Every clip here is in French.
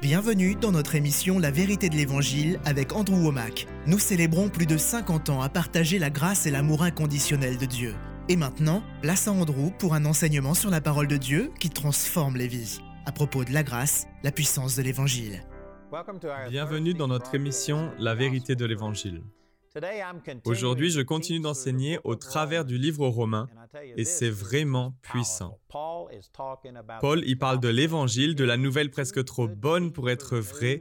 Bienvenue dans notre émission La vérité de l'Évangile avec Andrew Womack. Nous célébrons plus de 50 ans à partager la grâce et l'amour inconditionnel de Dieu. Et maintenant, place à Andrew pour un enseignement sur la parole de Dieu qui transforme les vies. À propos de la grâce, la puissance de l'Évangile. Bienvenue dans notre émission La vérité de l'Évangile. Aujourd'hui, je continue d'enseigner au travers du livre aux Romains et c'est vraiment puissant. Paul y parle de l'Évangile, de la nouvelle presque trop bonne pour être vraie,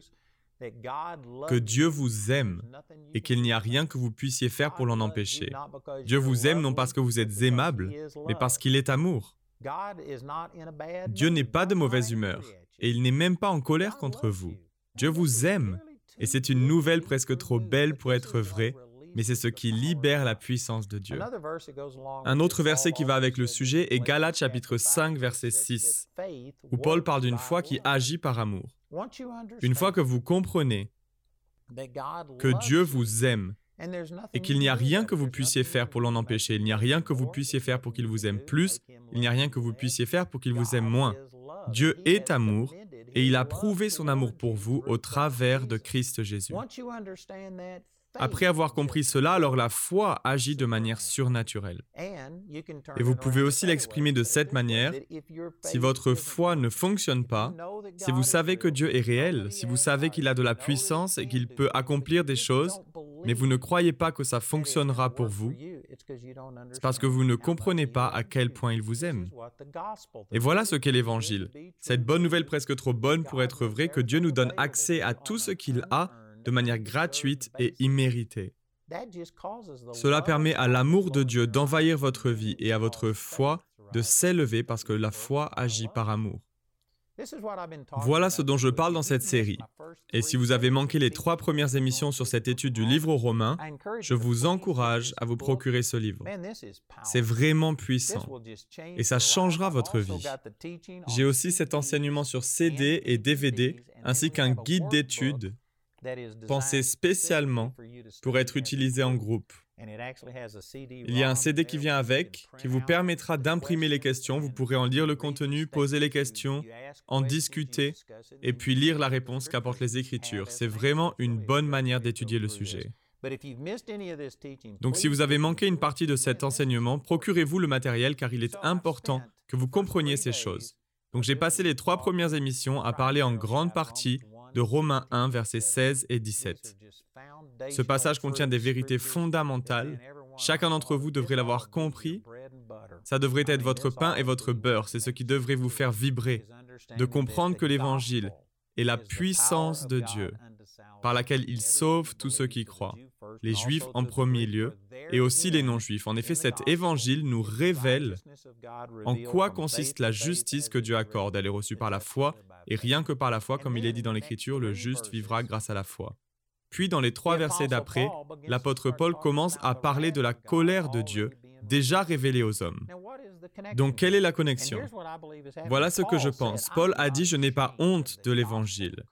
que Dieu vous aime et qu'il n'y a rien que vous puissiez faire pour l'en empêcher. Dieu vous aime non parce que vous êtes aimable, mais parce qu'il est amour. Dieu n'est pas de mauvaise humeur et il n'est même pas en colère contre vous. Dieu vous aime et c'est une nouvelle presque trop belle pour être vraie, mais c'est ce qui libère la puissance de Dieu. Un autre verset qui va avec le sujet est Galates chapitre 5 verset 6, où Paul parle d'une foi qui agit par amour. Une fois que vous comprenez que Dieu vous aime et qu'il n'y a rien que vous puissiez faire pour l'en empêcher, il n'y a rien que vous puissiez faire pour qu'il vous aime plus, il n'y a rien que vous puissiez faire pour qu'il vous aime moins. Dieu est amour et il a prouvé son amour pour vous au travers de Christ Jésus. Après avoir compris cela, alors la foi agit de manière surnaturelle. Et vous pouvez aussi l'exprimer de cette manière. Si votre foi ne fonctionne pas, si vous savez que Dieu est réel, si vous savez qu'il a de la puissance et qu'il peut accomplir des choses, mais vous ne croyez pas que ça fonctionnera pour vous, c'est parce que vous ne comprenez pas à quel point il vous aime. Et voilà ce qu'est l'Évangile. Cette bonne nouvelle presque trop bonne pour être vraie que Dieu nous donne accès à tout ce qu'il a de manière gratuite et imméritée. Cela permet à l'amour de Dieu d'envahir votre vie et à votre foi de s'élever parce que la foi agit par amour. Voilà ce dont je parle dans cette série. Et si vous avez manqué les trois premières émissions sur cette étude du livre aux Romains, je vous encourage à vous procurer ce livre. C'est vraiment puissant et ça changera votre vie. J'ai aussi cet enseignement sur CD et DVD ainsi qu'un guide d'études pensé spécialement pour être utilisé en groupe. Il y a un CD qui vient avec, qui vous permettra d'imprimer les questions. Vous pourrez en lire le contenu, poser les questions, en discuter, et puis lire la réponse qu'apportent les Écritures. C'est vraiment une bonne manière d'étudier le sujet. Donc si vous avez manqué une partie de cet enseignement, procurez-vous le matériel car il est important que vous compreniez ces choses. Donc j'ai passé les trois premières émissions à parler en grande partie de Romains 1, versets 16 et 17. Ce passage contient des vérités fondamentales. Chacun d'entre vous devrait l'avoir compris. Ça devrait être votre pain et votre beurre. C'est ce qui devrait vous faire vibrer, de comprendre que l'Évangile est la puissance de Dieu par laquelle il sauve tous ceux qui croient, les Juifs en premier lieu, et aussi les non-Juifs. En effet, cet évangile nous révèle en quoi consiste la justice que Dieu accorde. Elle est reçue par la foi, et rien que par la foi, comme il est dit dans l'Écriture, le juste vivra grâce à la foi. Puis dans les trois versets d'après, l'apôtre Paul commence à parler de la colère de Dieu déjà révélée aux hommes. Donc quelle est la connexion? Voilà ce que je pense. Paul a dit, je n'ai pas honte de l'Évangile,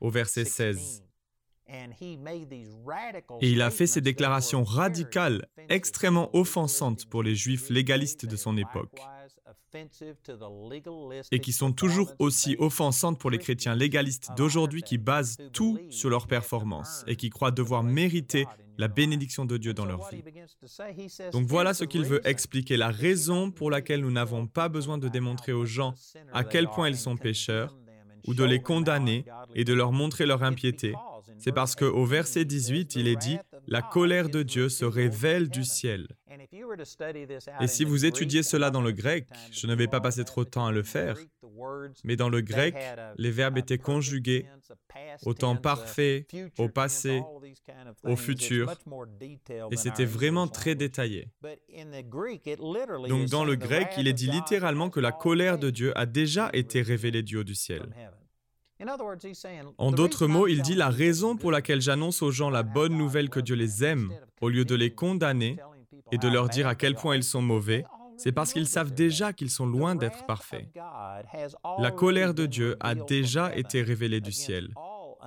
au verset 16. Et il a fait ces déclarations radicales, extrêmement offensantes pour les juifs légalistes de son époque, et qui sont toujours aussi offensantes pour les chrétiens légalistes d'aujourd'hui qui basent tout sur leur performance et qui croient devoir mériter la bénédiction de Dieu dans leur vie. Donc voilà ce qu'il veut expliquer, la raison pour laquelle nous n'avons pas besoin de démontrer aux gens à quel point ils sont pécheurs ou de les condamner et de leur montrer leur impiété, c'est parce qu'au verset 18, il est dit, La colère de Dieu se révèle du ciel. Et si vous étudiez cela dans le grec, je ne vais pas passer trop de temps à le faire, mais dans le grec, les verbes étaient conjugués au temps parfait, au passé, au futur, et c'était vraiment très détaillé. Donc dans le grec, il est dit littéralement que la colère de Dieu a déjà été révélée du haut du ciel. En d'autres mots, il dit la raison pour laquelle j'annonce aux gens la bonne nouvelle que Dieu les aime, au lieu de les condamner et de leur dire à quel point ils sont mauvais, c'est parce qu'ils savent déjà qu'ils sont loin d'être parfaits. La colère de Dieu a déjà été révélée du ciel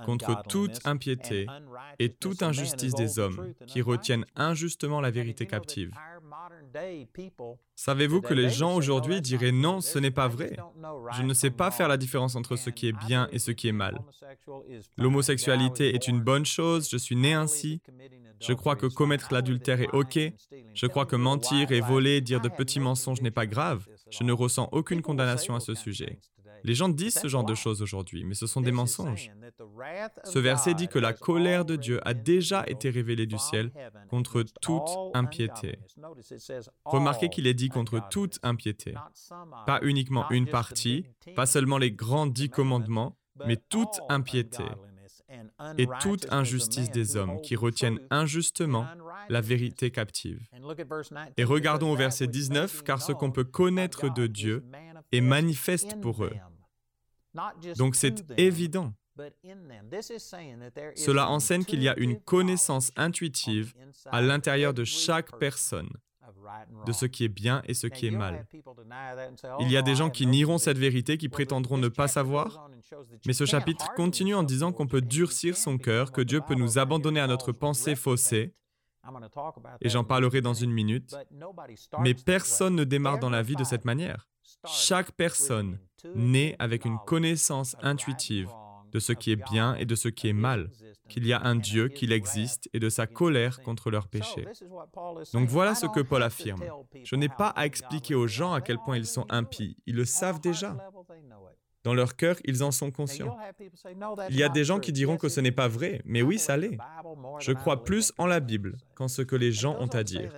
contre toute impiété et toute injustice des hommes qui retiennent injustement la vérité captive. Savez-vous que les gens aujourd'hui diraient non, ce n'est pas vrai. Je ne sais pas faire la différence entre ce qui est bien et ce qui est mal. L'homosexualité est une bonne chose, je suis né ainsi. Je crois que commettre l'adultère est OK. Je crois que mentir et voler, dire de petits mensonges n'est pas grave. Je ne ressens aucune condamnation à ce sujet. Les gens disent ce genre de choses aujourd'hui, mais ce sont des mensonges. Ce verset dit que la colère de Dieu a déjà été révélée du ciel contre toute impiété. Remarquez qu'il est dit contre toute impiété. Pas uniquement une partie, pas seulement les grands dix commandements, mais toute impiété et toute injustice des hommes qui retiennent injustement la vérité captive. Et regardons au verset 19, car ce qu'on peut connaître de Dieu est manifeste pour eux. Donc c'est évident. Cela enseigne qu'il y a une connaissance intuitive à l'intérieur de chaque personne de ce qui est bien et ce qui est mal. Il y a des gens qui nieront cette vérité, qui prétendront ne pas savoir, mais ce chapitre continue en disant qu'on peut durcir son cœur, que Dieu peut nous abandonner à notre pensée faussée, et j'en parlerai dans une minute, mais personne ne démarre dans la vie de cette manière. Chaque personne naît avec une connaissance intuitive de ce qui est bien et de ce qui est mal, qu'il y a un Dieu, qu'il existe, et de sa colère contre leurs péchés. Donc voilà ce que Paul affirme. Je n'ai pas à expliquer aux gens à quel point ils sont impies, ils le savent déjà. Dans leur cœur, ils en sont conscients. Il y a des gens qui diront que ce n'est pas vrai, mais oui, ça l'est. Je crois plus en la Bible qu'en ce que les gens ont à dire.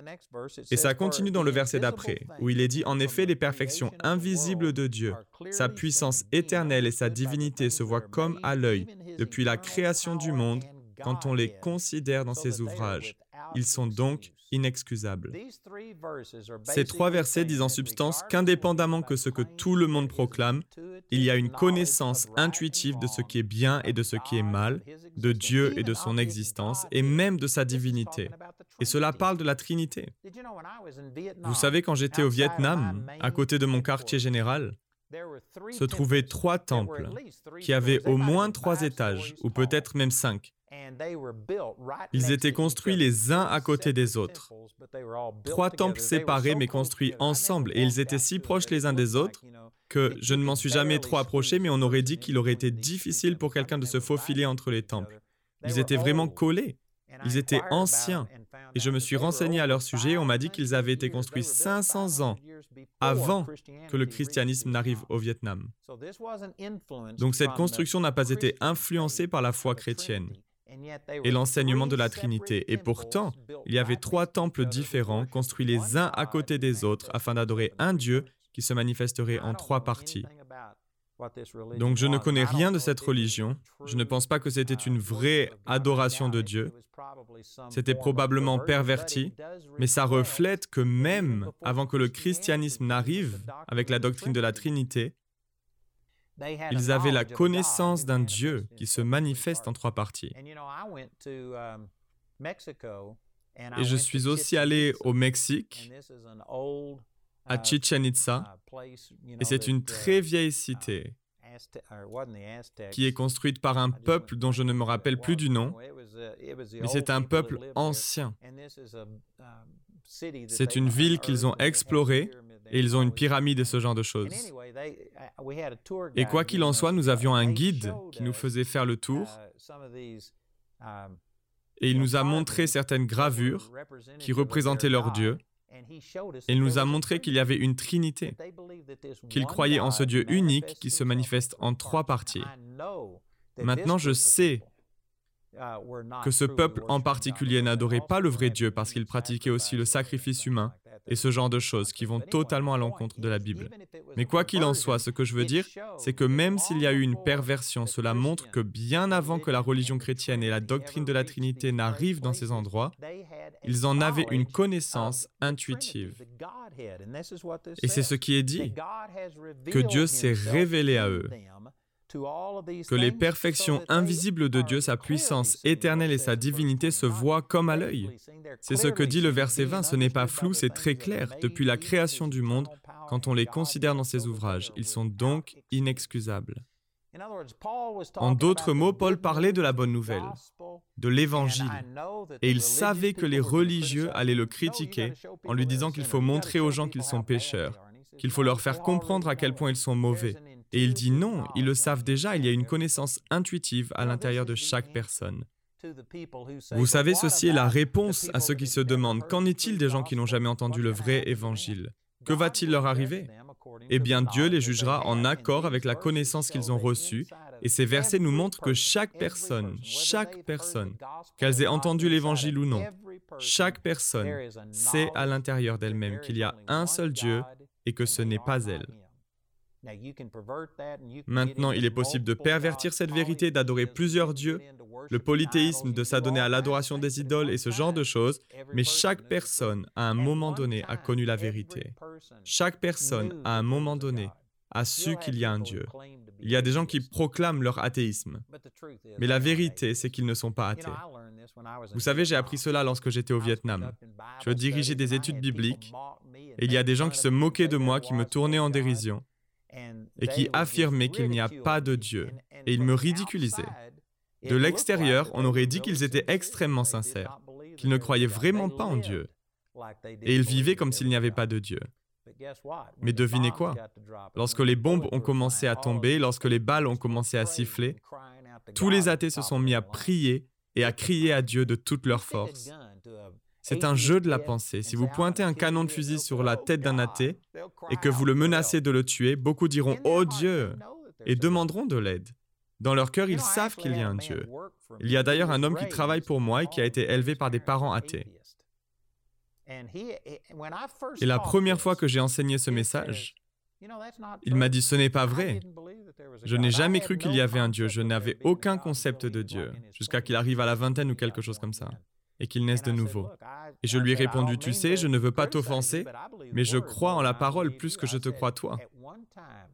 Et ça continue dans le verset d'après, où il est dit, en effet, les perfections invisibles de Dieu, sa puissance éternelle et sa divinité se voient comme à l'œil depuis la création du monde quand on les considère dans ses ouvrages. Ils sont donc inexcusables. Ces trois versets disent en substance qu'indépendamment que ce que tout le monde proclame, il y a une connaissance intuitive de ce qui est bien et de ce qui est mal, de Dieu et de son existence, et même de sa divinité. Et cela parle de la Trinité. Vous savez, quand j'étais au Vietnam, à côté de mon quartier général, se trouvaient trois temples qui avaient au moins trois étages, ou peut-être même cinq. Ils étaient construits les uns à côté des autres. Trois temples séparés mais construits ensemble et ils étaient si proches les uns des autres que je ne m'en suis jamais trop approché mais on aurait dit qu'il aurait été difficile pour quelqu'un de se faufiler entre les temples. Ils étaient vraiment collés. Ils étaient anciens. Et je me suis renseigné à leur sujet et on m'a dit qu'ils avaient été construits 500 ans avant que le christianisme n'arrive au Vietnam. Donc cette construction n'a pas été influencée par la foi chrétienne et l'enseignement de la Trinité. Et pourtant, il y avait trois temples différents, construits les uns à côté des autres, afin d'adorer un Dieu qui se manifesterait en trois parties. Donc je ne connais rien de cette religion. Je ne pense pas que c'était une vraie adoration de Dieu. C'était probablement perverti, mais ça reflète que même avant que le christianisme n'arrive avec la doctrine de la Trinité, ils avaient la connaissance d'un Dieu qui se manifeste en trois parties. Um, Et je suis aussi allé au Mexique, à uh, Chichen Itza, uh, et c'est une très vieille uh, cité qui est construite par un peuple dont je ne me rappelle plus du nom, mais c'est un peuple ancien. C'est une ville qu'ils ont explorée et ils ont une pyramide et ce genre de choses. Et quoi qu'il en soit, nous avions un guide qui nous faisait faire le tour. et il nous a montré certaines gravures qui représentaient leur Dieu. Il nous a montré qu'il y avait une Trinité, qu'il croyait en ce Dieu unique qui se manifeste en trois parties. Maintenant, je sais que ce peuple en particulier n'adorait pas le vrai Dieu parce qu'il pratiquait aussi le sacrifice humain et ce genre de choses qui vont totalement à l'encontre de la Bible. Mais quoi qu'il en soit, ce que je veux dire, c'est que même s'il y a eu une perversion, cela montre que bien avant que la religion chrétienne et la doctrine de la Trinité n'arrivent dans ces endroits, ils en avaient une connaissance intuitive. Et c'est ce qui est dit, que Dieu s'est révélé à eux que les perfections invisibles de Dieu, sa puissance éternelle et sa divinité se voient comme à l'œil. C'est ce que dit le verset 20, ce n'est pas flou, c'est très clair. Depuis la création du monde, quand on les considère dans ses ouvrages, ils sont donc inexcusables. En d'autres mots, Paul parlait de la bonne nouvelle, de l'évangile, et il savait que les religieux allaient le critiquer en lui disant qu'il faut montrer aux gens qu'ils sont pécheurs, qu'il faut leur faire comprendre à quel point ils sont mauvais. Et il dit non, ils le savent déjà, il y a une connaissance intuitive à l'intérieur de chaque personne. Vous savez, ceci est la réponse à ceux qui se demandent qu'en est-il des gens qui n'ont jamais entendu le vrai évangile? Que va-t-il leur arriver? Eh bien, Dieu les jugera en accord avec la connaissance qu'ils ont reçue. Et ces versets nous montrent que chaque personne, chaque personne, qu'elles aient entendu l'évangile ou non, chaque personne sait à l'intérieur d'elle-même qu'il y a un seul Dieu et que ce n'est pas elle. Maintenant, il est possible de pervertir cette vérité, d'adorer plusieurs dieux, le polythéisme, de s'adonner à l'adoration des idoles et ce genre de choses, mais chaque personne, à un moment donné, a connu la vérité. Chaque personne, à un moment donné, a su qu'il y a un Dieu. Il y a des gens qui proclament leur athéisme, mais la vérité, c'est qu'ils ne sont pas athées. Vous savez, j'ai appris cela lorsque j'étais au Vietnam. Je dirigeais des études bibliques, et il y a des gens qui se moquaient de moi, qui me tournaient en dérision et qui affirmaient qu'il n'y a pas de Dieu, et ils me ridiculisaient. De l'extérieur, on aurait dit qu'ils étaient extrêmement sincères, qu'ils ne croyaient vraiment pas en Dieu, et ils vivaient comme s'il n'y avait pas de Dieu. Mais devinez quoi? Lorsque les bombes ont commencé à tomber, lorsque les balles ont commencé à siffler, tous les athées se sont mis à prier et à crier à Dieu de toute leur force. C'est un jeu de la pensée. Si vous pointez un canon de fusil sur la tête d'un athée et que vous le menacez de le tuer, beaucoup diront ⁇ Oh Dieu !⁇ et demanderont de l'aide. Dans leur cœur, ils savent qu'il y a un Dieu. Il y a d'ailleurs un homme qui travaille pour moi et qui a été élevé par des parents athées. Et la première fois que j'ai enseigné ce message, il m'a dit, ce n'est pas vrai. Je n'ai jamais cru qu'il y avait un Dieu. Je n'avais aucun concept de Dieu, jusqu'à qu'il arrive à la vingtaine ou quelque chose comme ça et qu'il naisse de nouveau. Et je lui ai répondu, tu sais, je ne veux pas t'offenser, mais je crois en la parole plus que je te crois toi.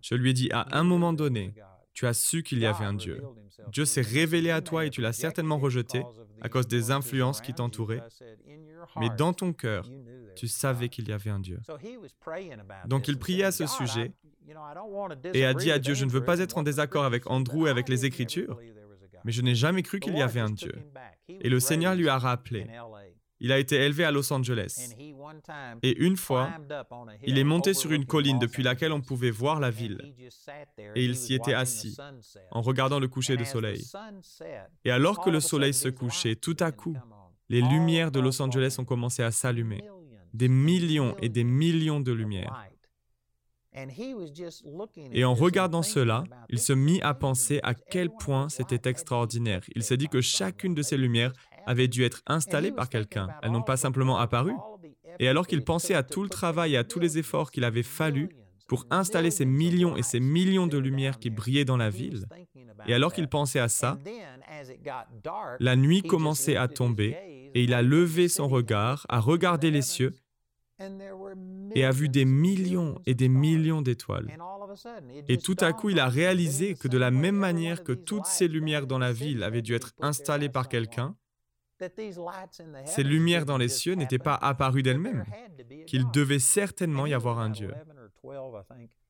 Je lui ai dit, à un moment donné, tu as su qu'il y avait un Dieu. Dieu s'est révélé à toi et tu l'as certainement rejeté à cause des influences qui t'entouraient. Mais dans ton cœur, tu savais qu'il y avait un Dieu. Donc il priait à ce sujet et a dit à Dieu, je ne veux pas être en désaccord avec Andrew et avec les Écritures, mais je n'ai jamais cru qu'il y avait un Dieu. Et le Seigneur lui a rappelé. Il a été élevé à Los Angeles. Et une fois, il est monté sur une colline depuis laquelle on pouvait voir la ville. Et il s'y était assis, en regardant le coucher de soleil. Et alors que le soleil se couchait, tout à coup, les lumières de Los Angeles ont commencé à s'allumer. Des millions et des millions de lumières. Et en regardant cela, il se mit à penser à quel point c'était extraordinaire. Il s'est dit que chacune de ces lumières avait dû être installée par quelqu'un. Elles n'ont pas simplement apparu. Et alors qu'il pensait à tout le travail et à tous les efforts qu'il avait fallu pour installer ces millions et ces millions de lumières qui brillaient dans la ville, et alors qu'il pensait à ça, la nuit commençait à tomber et il a levé son regard, a regardé les cieux et a vu des millions et des millions d'étoiles. Et tout à coup, il a réalisé que de la même manière que toutes ces lumières dans la ville avaient dû être installées par quelqu'un, ces lumières dans les cieux n'étaient pas apparues d'elles-mêmes, qu'il devait certainement y avoir un Dieu.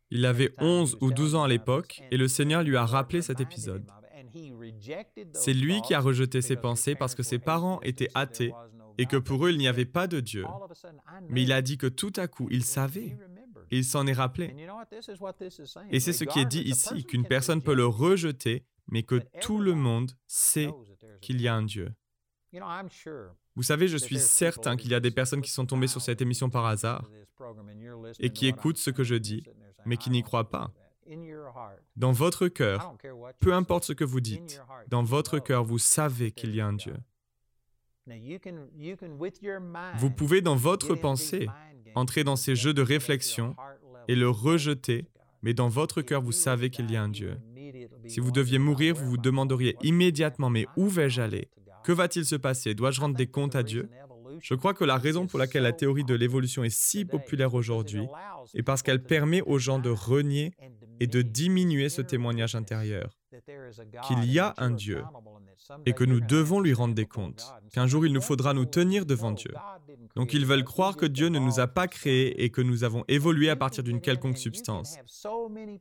Il avait 11 ou 12 ans à l'époque et le Seigneur lui a rappelé cet épisode. C'est lui qui a rejeté ses pensées parce que ses parents étaient athées et que pour eux il n'y avait pas de Dieu. Mais il a dit que tout à coup il savait. Et il s'en est rappelé. Et c'est ce qui est dit ici, qu'une personne peut le rejeter, mais que tout le monde sait qu'il y a un Dieu. Vous savez, je suis certain qu'il y a des personnes qui sont tombées sur cette émission par hasard et qui écoutent ce que je dis, mais qui n'y croient pas. Dans votre cœur, peu importe ce que vous dites, dans votre cœur, vous savez qu'il y a un Dieu. Vous pouvez dans votre pensée entrer dans ces jeux de réflexion et le rejeter, mais dans votre cœur, vous savez qu'il y a un Dieu. Si vous deviez mourir, vous vous demanderiez immédiatement, mais où vais-je aller? Que va-t-il se passer? Dois-je rendre des comptes à Dieu? Je crois que la raison pour laquelle la théorie de l'évolution est si populaire aujourd'hui est parce qu'elle permet aux gens de renier et de diminuer ce témoignage intérieur. Qu'il y a un Dieu et que nous devons lui rendre des comptes, qu'un jour il nous faudra nous tenir devant Dieu. Donc ils veulent croire que Dieu ne nous a pas créés et que nous avons évolué à partir d'une quelconque substance.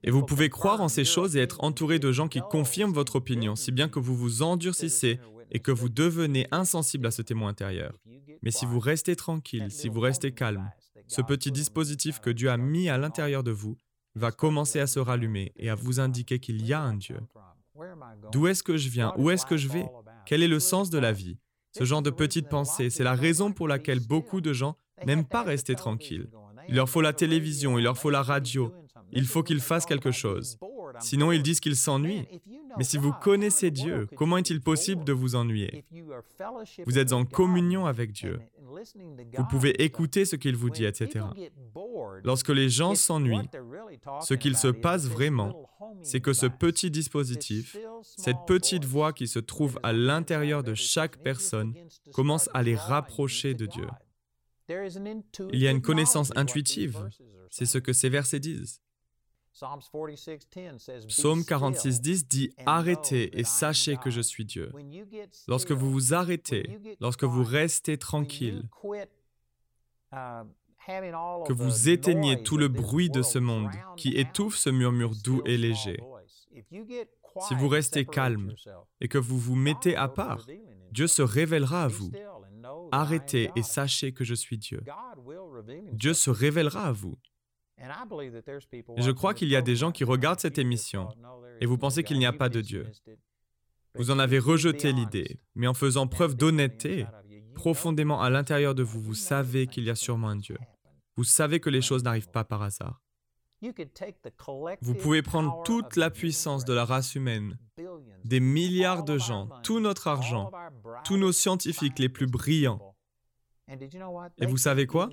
Et vous pouvez croire en ces choses et être entouré de gens qui confirment votre opinion, si bien que vous vous endurcissez et que vous devenez insensible à ce témoin intérieur. Mais si vous restez tranquille, si vous restez calme, ce petit dispositif que Dieu a mis à l'intérieur de vous va commencer à se rallumer et à vous indiquer qu'il y a un Dieu. D'où est-ce que je viens? Où est-ce que je vais? Quel est le sens de la vie? Ce genre de petites pensées, c'est la raison pour laquelle beaucoup de gens n'aiment pas rester tranquilles. Il leur faut la télévision, il leur faut la radio, il faut qu'ils fassent quelque chose. Sinon, ils disent qu'ils s'ennuient. Mais si vous connaissez Dieu, comment est-il possible de vous ennuyer? Vous êtes en communion avec Dieu. Vous pouvez écouter ce qu'il vous dit, etc. Lorsque les gens s'ennuient, ce qu'il se passe vraiment, c'est que ce petit dispositif, cette petite voix qui se trouve à l'intérieur de chaque personne, commence à les rapprocher de Dieu. Il y a une connaissance intuitive, c'est ce que ces versets disent. Psaume 46.10 dit Arrêtez et sachez que je suis Dieu. Lorsque vous vous arrêtez, lorsque vous restez tranquille, que vous éteignez tout le bruit de ce monde qui étouffe ce murmure doux et léger. Si vous restez calme et que vous vous mettez à part, Dieu se révélera à vous. Arrêtez et sachez que je suis Dieu. Dieu se révélera à vous. Et je crois qu'il y a des gens qui regardent cette émission et vous pensez qu'il n'y a pas de Dieu. Vous en avez rejeté l'idée, mais en faisant preuve d'honnêteté, profondément à l'intérieur de vous, vous savez qu'il y a sûrement un Dieu. Vous savez que les choses n'arrivent pas par hasard. Vous pouvez prendre toute la puissance de la race humaine, des milliards de gens, tout notre argent, tous nos scientifiques les plus brillants, et vous savez quoi?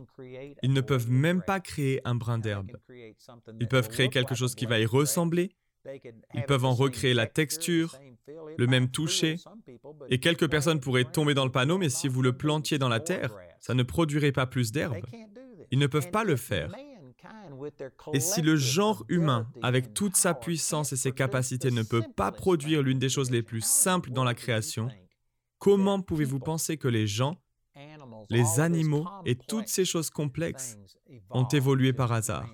Ils ne peuvent même pas créer un brin d'herbe. Ils peuvent créer quelque chose qui va y ressembler. Ils peuvent en recréer la texture, le même toucher. Et quelques personnes pourraient tomber dans le panneau, mais si vous le plantiez dans la terre, ça ne produirait pas plus d'herbe. Ils ne peuvent pas le faire. Et si le genre humain, avec toute sa puissance et ses capacités, ne peut pas produire l'une des choses les plus simples dans la création, comment pouvez-vous penser que les gens les animaux et toutes ces choses complexes ont évolué par hasard.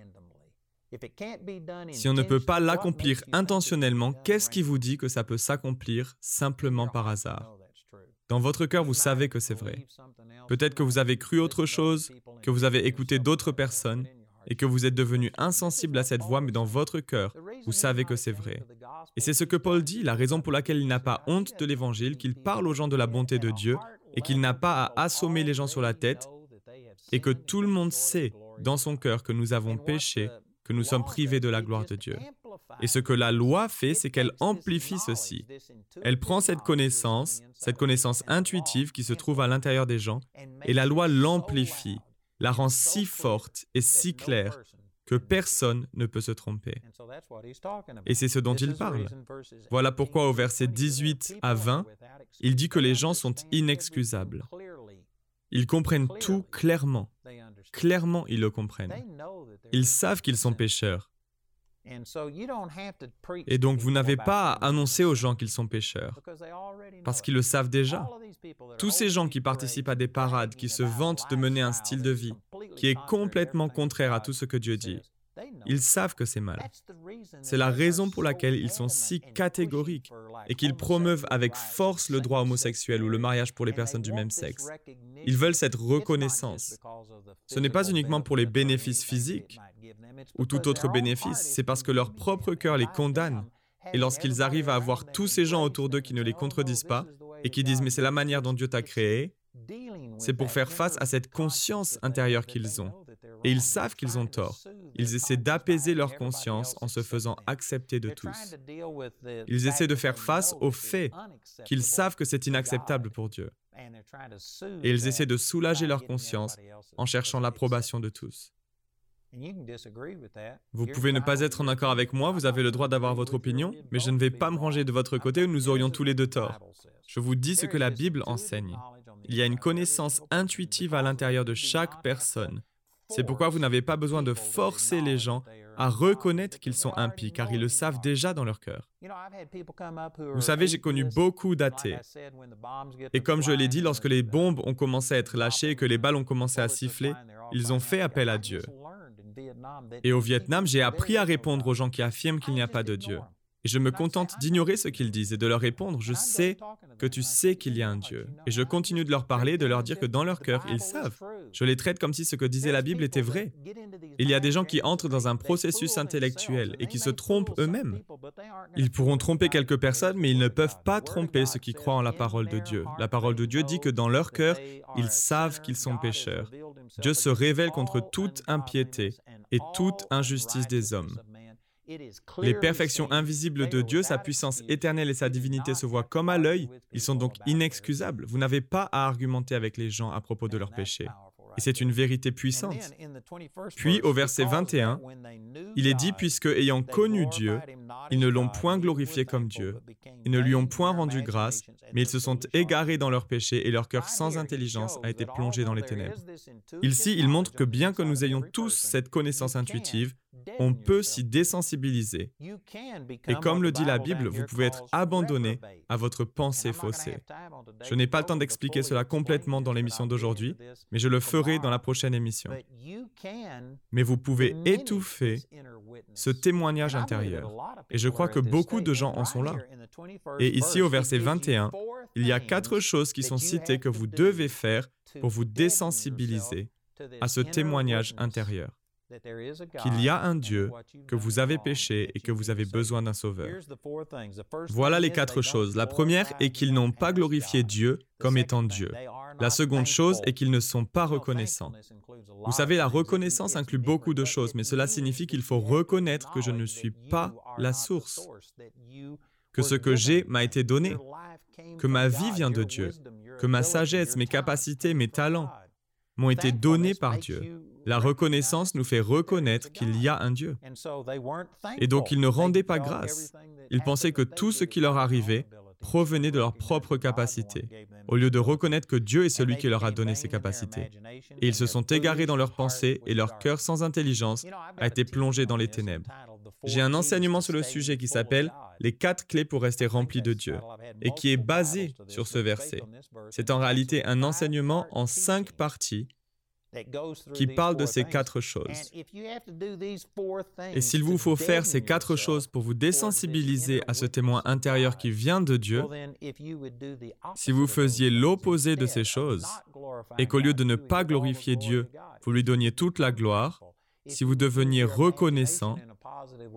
Si on ne peut pas l'accomplir intentionnellement, qu'est-ce qui vous dit que ça peut s'accomplir simplement par hasard? Dans votre cœur, vous savez que c'est vrai. Peut-être que vous avez cru autre chose, que vous avez écouté d'autres personnes et que vous êtes devenu insensible à cette voix, mais dans votre cœur, vous savez que c'est vrai. Et c'est ce que Paul dit, la raison pour laquelle il n'a pas honte de l'Évangile, qu'il parle aux gens de la bonté de Dieu et qu'il n'a pas à assommer les gens sur la tête et que tout le monde sait dans son cœur que nous avons péché, que nous sommes privés de la gloire de Dieu. Et ce que la loi fait, c'est qu'elle amplifie ceci. Elle prend cette connaissance, cette connaissance intuitive qui se trouve à l'intérieur des gens, et la loi l'amplifie, la rend si forte et si claire que personne ne peut se tromper. Et c'est ce dont il parle. Voilà pourquoi au verset 18 à 20, il dit que les gens sont inexcusables. Ils comprennent tout clairement. Clairement, ils le comprennent. Ils savent qu'ils sont pécheurs. Et donc vous n'avez pas à annoncer aux gens qu'ils sont pécheurs, parce qu'ils le savent déjà. Tous ces gens qui participent à des parades, qui se vantent de mener un style de vie, qui est complètement contraire à tout ce que Dieu dit, ils savent que c'est mal. C'est la raison pour laquelle ils sont si catégoriques et qu'ils promeuvent avec force le droit homosexuel ou le mariage pour les personnes du même sexe. Ils veulent cette reconnaissance. Ce n'est pas uniquement pour les bénéfices physiques ou tout autre bénéfice, c'est parce que leur propre cœur les condamne. Et lorsqu'ils arrivent à avoir tous ces gens autour d'eux qui ne les contredisent pas et qui disent mais c'est la manière dont Dieu t'a créé, c'est pour faire face à cette conscience intérieure qu'ils ont. Et ils savent qu'ils ont tort. Ils essaient d'apaiser leur conscience en se faisant accepter de tous. Ils essaient de faire face au fait qu'ils savent que c'est inacceptable pour Dieu. Et ils essaient de soulager leur conscience en cherchant l'approbation de tous. Vous pouvez ne pas être en accord avec moi, vous avez le droit d'avoir votre opinion, mais je ne vais pas me ranger de votre côté où nous aurions tous les deux tort. Je vous dis ce que la Bible enseigne. Il y a une connaissance intuitive à l'intérieur de chaque personne C'est pourquoi vous n'avez pas besoin de forcer les gens à reconnaître qu'ils sont impies, car ils le savent déjà dans leur cœur. Vous savez, j'ai connu beaucoup d'athées. Et comme je l'ai dit, lorsque les bombes ont commencé à être lâchées et que les balles ont commencé à siffler, ils ont fait appel à Dieu. Et au Vietnam, j'ai appris à répondre aux gens qui affirment qu'il n'y a pas de Dieu. Et je me contente d'ignorer ce qu'ils disent et de leur répondre, je sais que tu sais qu'il y a un Dieu. Et je continue de leur parler, de leur dire que dans leur cœur, ils savent. Je les traite comme si ce que disait la Bible était vrai. Il y a des gens qui entrent dans un processus intellectuel et qui se trompent eux-mêmes. Ils pourront tromper quelques personnes, mais ils ne peuvent pas tromper ceux qui croient en la parole de Dieu. La parole de Dieu dit que dans leur cœur, ils savent qu'ils sont pécheurs. Dieu se révèle contre toute impiété et toute injustice des hommes. Les perfections invisibles de Dieu, sa puissance éternelle et sa divinité se voient comme à l'œil. Ils sont donc inexcusables. Vous n'avez pas à argumenter avec les gens à propos de leurs péchés. Et c'est une vérité puissante. Puis au verset 21, il est dit, puisque ayant connu Dieu, ils ne l'ont point glorifié comme Dieu, ils ne lui ont point rendu grâce, mais ils se sont égarés dans leurs péchés et leur cœur sans intelligence a été plongé dans les ténèbres. Ici, il montre que bien que nous ayons tous cette connaissance intuitive, on peut s'y désensibiliser. Et comme le dit la Bible, vous pouvez être abandonné à votre pensée faussée. Je n'ai pas le temps d'expliquer cela complètement dans l'émission d'aujourd'hui, mais je le ferai dans la prochaine émission. Mais vous pouvez étouffer ce témoignage intérieur. Et je crois que beaucoup de gens en sont là. Et ici au verset 21, il y a quatre choses qui sont citées que vous devez faire pour vous désensibiliser à ce témoignage intérieur qu'il y a un Dieu, que vous avez péché et que vous avez besoin d'un sauveur. Voilà les quatre choses. La première est qu'ils n'ont pas glorifié Dieu comme étant Dieu. La seconde chose est qu'ils ne sont pas reconnaissants. Vous savez, la reconnaissance inclut beaucoup de choses, mais cela signifie qu'il faut reconnaître que je ne suis pas la source, que ce que j'ai m'a été donné, que ma vie vient de Dieu, que ma sagesse, mes capacités, mes talents m'ont été donnés par Dieu. La reconnaissance nous fait reconnaître qu'il y a un Dieu. Et donc ils ne rendaient pas grâce. Ils pensaient que tout ce qui leur arrivait provenait de leur propre capacité, au lieu de reconnaître que Dieu est celui qui leur a donné ces capacités. Et ils se sont égarés dans leurs pensées et leur cœur sans intelligence a été plongé dans les ténèbres. J'ai un enseignement sur le sujet qui s'appelle Les quatre clés pour rester rempli de Dieu et qui est basé sur ce verset. C'est en réalité un enseignement en cinq parties qui parle de ces quatre choses. Et s'il vous faut faire ces quatre choses pour vous désensibiliser à ce témoin intérieur qui vient de Dieu, si vous faisiez l'opposé de ces choses, et qu'au lieu de ne pas glorifier Dieu, vous lui donniez toute la gloire, si vous deveniez reconnaissant,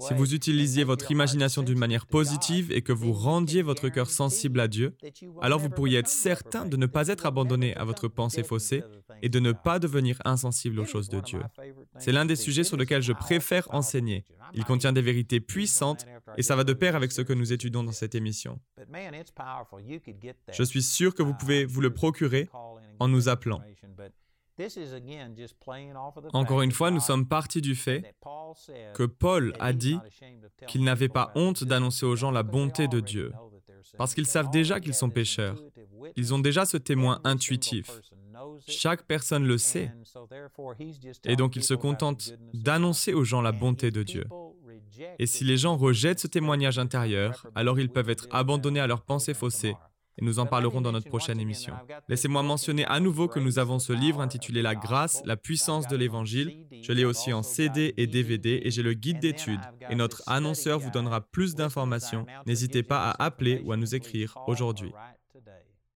si vous utilisiez votre imagination d'une manière positive et que vous rendiez votre cœur sensible à Dieu, alors vous pourriez être certain de ne pas être abandonné à votre pensée faussée et de ne pas devenir insensible aux choses de Dieu. C'est l'un des sujets sur lesquels je préfère enseigner. Il contient des vérités puissantes et ça va de pair avec ce que nous étudions dans cette émission. Je suis sûr que vous pouvez vous le procurer en nous appelant. Encore une fois, nous sommes partis du fait que Paul a dit qu'il n'avait pas honte d'annoncer aux gens la bonté de Dieu, parce qu'ils savent déjà qu'ils sont pécheurs. Ils ont déjà ce témoin intuitif. Chaque personne le sait. Et donc il se contente d'annoncer aux gens la bonté de Dieu. Et si les gens rejettent ce témoignage intérieur, alors ils peuvent être abandonnés à leurs pensées faussées et nous en parlerons dans notre prochaine émission. Laissez-moi mentionner à nouveau que nous avons ce livre intitulé La grâce, la puissance de l'Évangile. Je l'ai aussi en CD et DVD et j'ai le guide d'études. Et notre annonceur vous donnera plus d'informations. N'hésitez pas à appeler ou à nous écrire aujourd'hui.